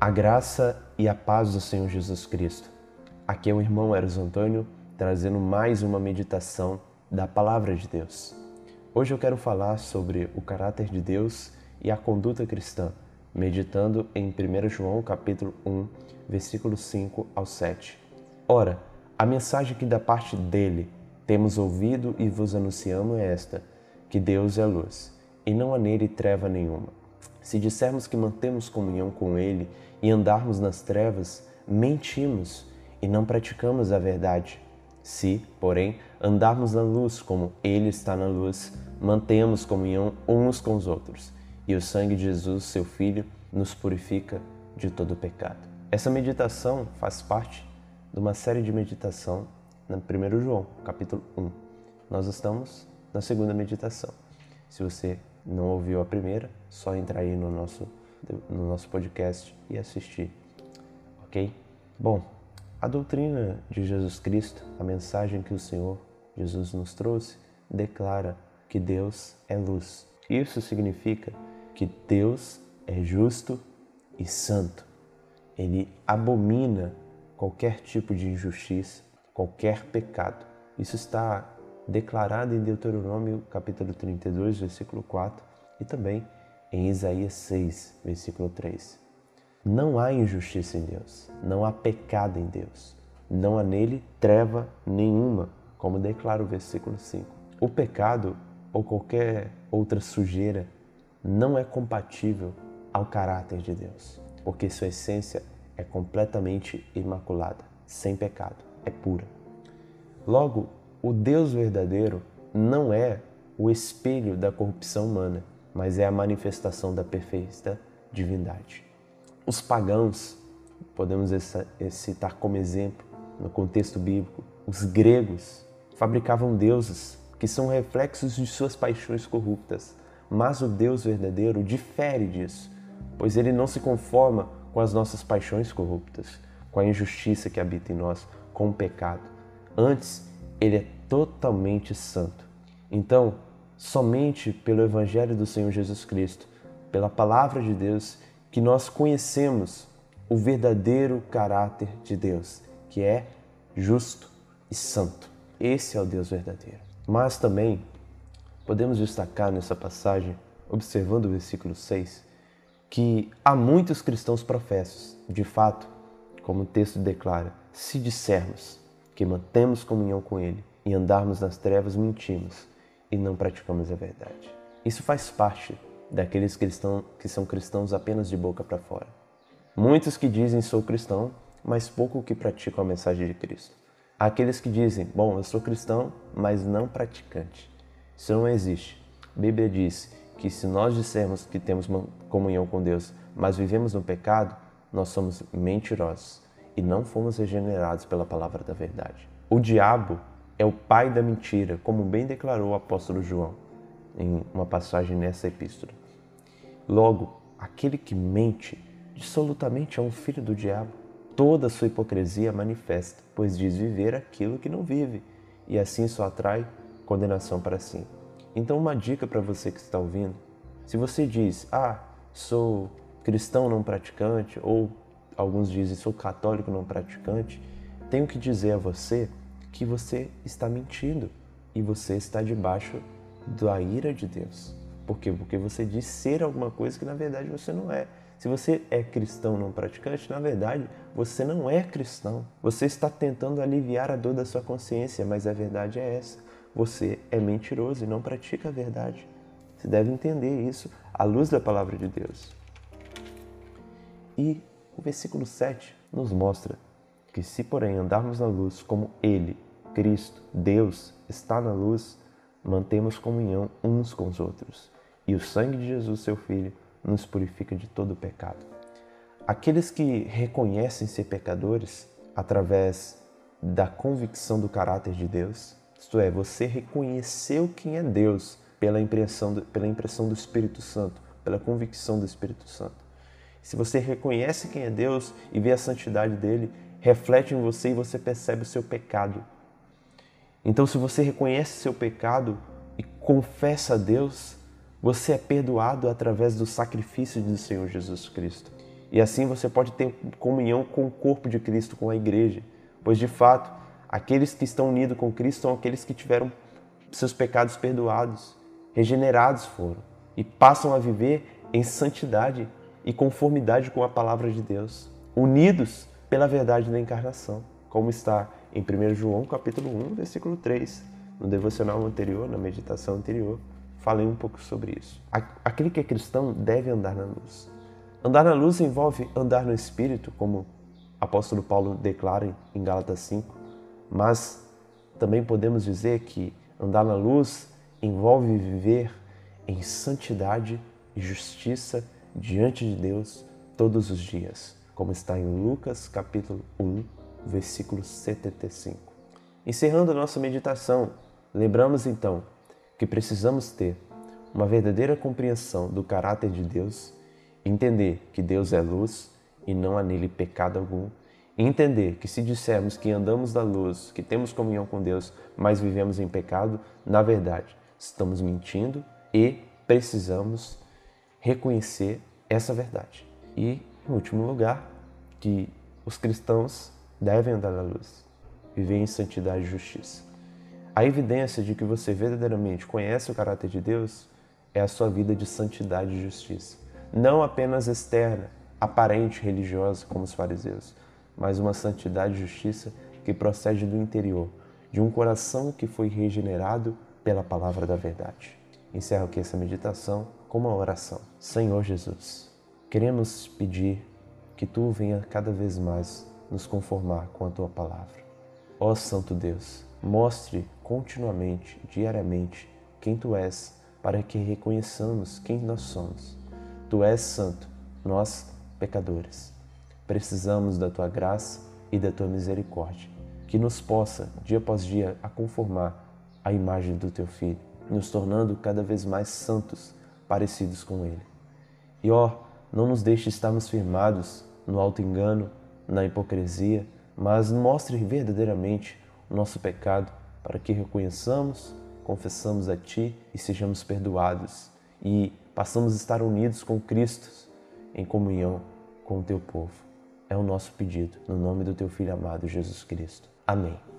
A graça e a paz do Senhor Jesus Cristo. Aqui é o irmão Eros Antônio trazendo mais uma meditação da Palavra de Deus. Hoje eu quero falar sobre o caráter de Deus e a conduta cristã, meditando em 1 João capítulo 1, versículo 5 ao 7. Ora, a mensagem que da parte dele temos ouvido e vos anunciamos é esta, que Deus é luz, e não há nele treva nenhuma. Se dissermos que mantemos comunhão com Ele e andarmos nas trevas, mentimos e não praticamos a verdade. Se, porém, andarmos na luz como Ele está na luz, mantemos comunhão uns com os outros, e o sangue de Jesus, seu Filho, nos purifica de todo pecado. Essa meditação faz parte de uma série de meditação na 1 João, capítulo 1. Nós estamos na segunda meditação. Se você não ouviu a primeira, só entrar aí no nosso, no nosso podcast e assistir, ok? Bom, a doutrina de Jesus Cristo, a mensagem que o Senhor Jesus nos trouxe, declara que Deus é luz. Isso significa que Deus é justo e santo. Ele abomina qualquer tipo de injustiça, qualquer pecado. Isso está declarado em Deuteronômio capítulo 32, versículo 4 e também em Isaías 6, versículo 3. Não há injustiça em Deus, não há pecado em Deus, não há nele treva nenhuma, como declara o versículo 5. O pecado ou qualquer outra sujeira não é compatível ao caráter de Deus, porque sua essência é completamente imaculada, sem pecado, é pura. Logo, o Deus verdadeiro não é o espelho da corrupção humana, mas é a manifestação da perfeita divindade. Os pagãos, podemos citar como exemplo no contexto bíblico, os gregos fabricavam deuses que são reflexos de suas paixões corruptas, mas o Deus verdadeiro difere disso, pois ele não se conforma com as nossas paixões corruptas, com a injustiça que habita em nós, com o pecado. Antes, ele é totalmente santo. Então, somente pelo Evangelho do Senhor Jesus Cristo, pela palavra de Deus, que nós conhecemos o verdadeiro caráter de Deus, que é justo e santo. Esse é o Deus verdadeiro. Mas também podemos destacar nessa passagem, observando o versículo 6, que há muitos cristãos professos. De fato, como o texto declara, se dissermos que mantemos comunhão com Ele e andarmos nas trevas, mentimos e não praticamos a verdade. Isso faz parte daqueles cristãos que são cristãos apenas de boca para fora. Muitos que dizem sou cristão, mas pouco que praticam a mensagem de Cristo. Há aqueles que dizem, bom, eu sou cristão, mas não praticante. Isso não existe. A Bíblia diz que se nós dissermos que temos comunhão com Deus, mas vivemos no pecado, nós somos mentirosos e não fomos regenerados pela palavra da verdade. O diabo é o pai da mentira, como bem declarou o apóstolo João em uma passagem nessa epístola. Logo, aquele que mente absolutamente é um filho do diabo. Toda sua hipocrisia manifesta, pois diz viver aquilo que não vive, e assim só atrai condenação para si. Então, uma dica para você que está ouvindo: se você diz, ah, sou cristão não praticante, ou alguns dizem sou católico não praticante, tenho que dizer a você que você está mentindo e você está debaixo da ira de Deus. Por quê? Porque você diz ser alguma coisa que na verdade você não é. Se você é cristão não praticante, na verdade você não é cristão. Você está tentando aliviar a dor da sua consciência, mas a verdade é essa. Você é mentiroso e não pratica a verdade. Você deve entender isso à luz da palavra de Deus. E o versículo 7 nos mostra que, se porém andarmos na luz como Ele, Cristo, Deus, está na luz, mantemos comunhão uns com os outros. E o sangue de Jesus, seu Filho, nos purifica de todo pecado. Aqueles que reconhecem ser pecadores através da convicção do caráter de Deus, isto é, você reconheceu quem é Deus pela impressão do, pela impressão do Espírito Santo, pela convicção do Espírito Santo. Se você reconhece quem é Deus e vê a santidade dele, reflete em você e você percebe o seu pecado. Então, se você reconhece seu pecado e confessa a Deus, você é perdoado através do sacrifício do Senhor Jesus Cristo. E assim você pode ter comunhão com o corpo de Cristo, com a igreja. Pois de fato, aqueles que estão unidos com Cristo são aqueles que tiveram seus pecados perdoados, regenerados foram e passam a viver em santidade e conformidade com a palavra de Deus, unidos pela verdade da encarnação, como está em 1 João capítulo 1, versículo 3. No devocional anterior, na meditação anterior, falei um pouco sobre isso. Aquele que é cristão deve andar na luz. Andar na luz envolve andar no Espírito, como o apóstolo Paulo declara em Gálatas 5, mas também podemos dizer que andar na luz envolve viver em santidade e justiça diante de Deus todos os dias, como está em Lucas capítulo 1, versículo 75. Encerrando nossa meditação, lembramos então que precisamos ter uma verdadeira compreensão do caráter de Deus, entender que Deus é luz e não há nele pecado algum, e entender que se dissermos que andamos da luz, que temos comunhão com Deus, mas vivemos em pecado, na verdade, estamos mentindo e precisamos reconhecer essa verdade. E, em último lugar, que os cristãos devem andar na luz, viver em santidade e justiça. A evidência de que você verdadeiramente conhece o caráter de Deus é a sua vida de santidade e justiça. Não apenas externa, aparente, religiosa, como os fariseus, mas uma santidade e justiça que procede do interior, de um coração que foi regenerado pela palavra da verdade. Encerro aqui essa meditação com uma oração. Senhor Jesus, queremos pedir que tu venha cada vez mais nos conformar com a tua palavra. Ó Santo Deus, mostre continuamente, diariamente, quem tu és, para que reconheçamos quem nós somos. Tu és santo, nós pecadores. Precisamos da tua graça e da tua misericórdia, que nos possa, dia após dia, a conformar à imagem do teu filho, nos tornando cada vez mais santos parecidos com Ele. E ó, não nos deixe estarmos firmados no alto engano, na hipocrisia, mas mostre verdadeiramente o nosso pecado para que reconheçamos, confessamos a Ti e sejamos perdoados e passamos a estar unidos com Cristo em comunhão com o Teu povo. É o nosso pedido, no nome do Teu Filho amado Jesus Cristo. Amém.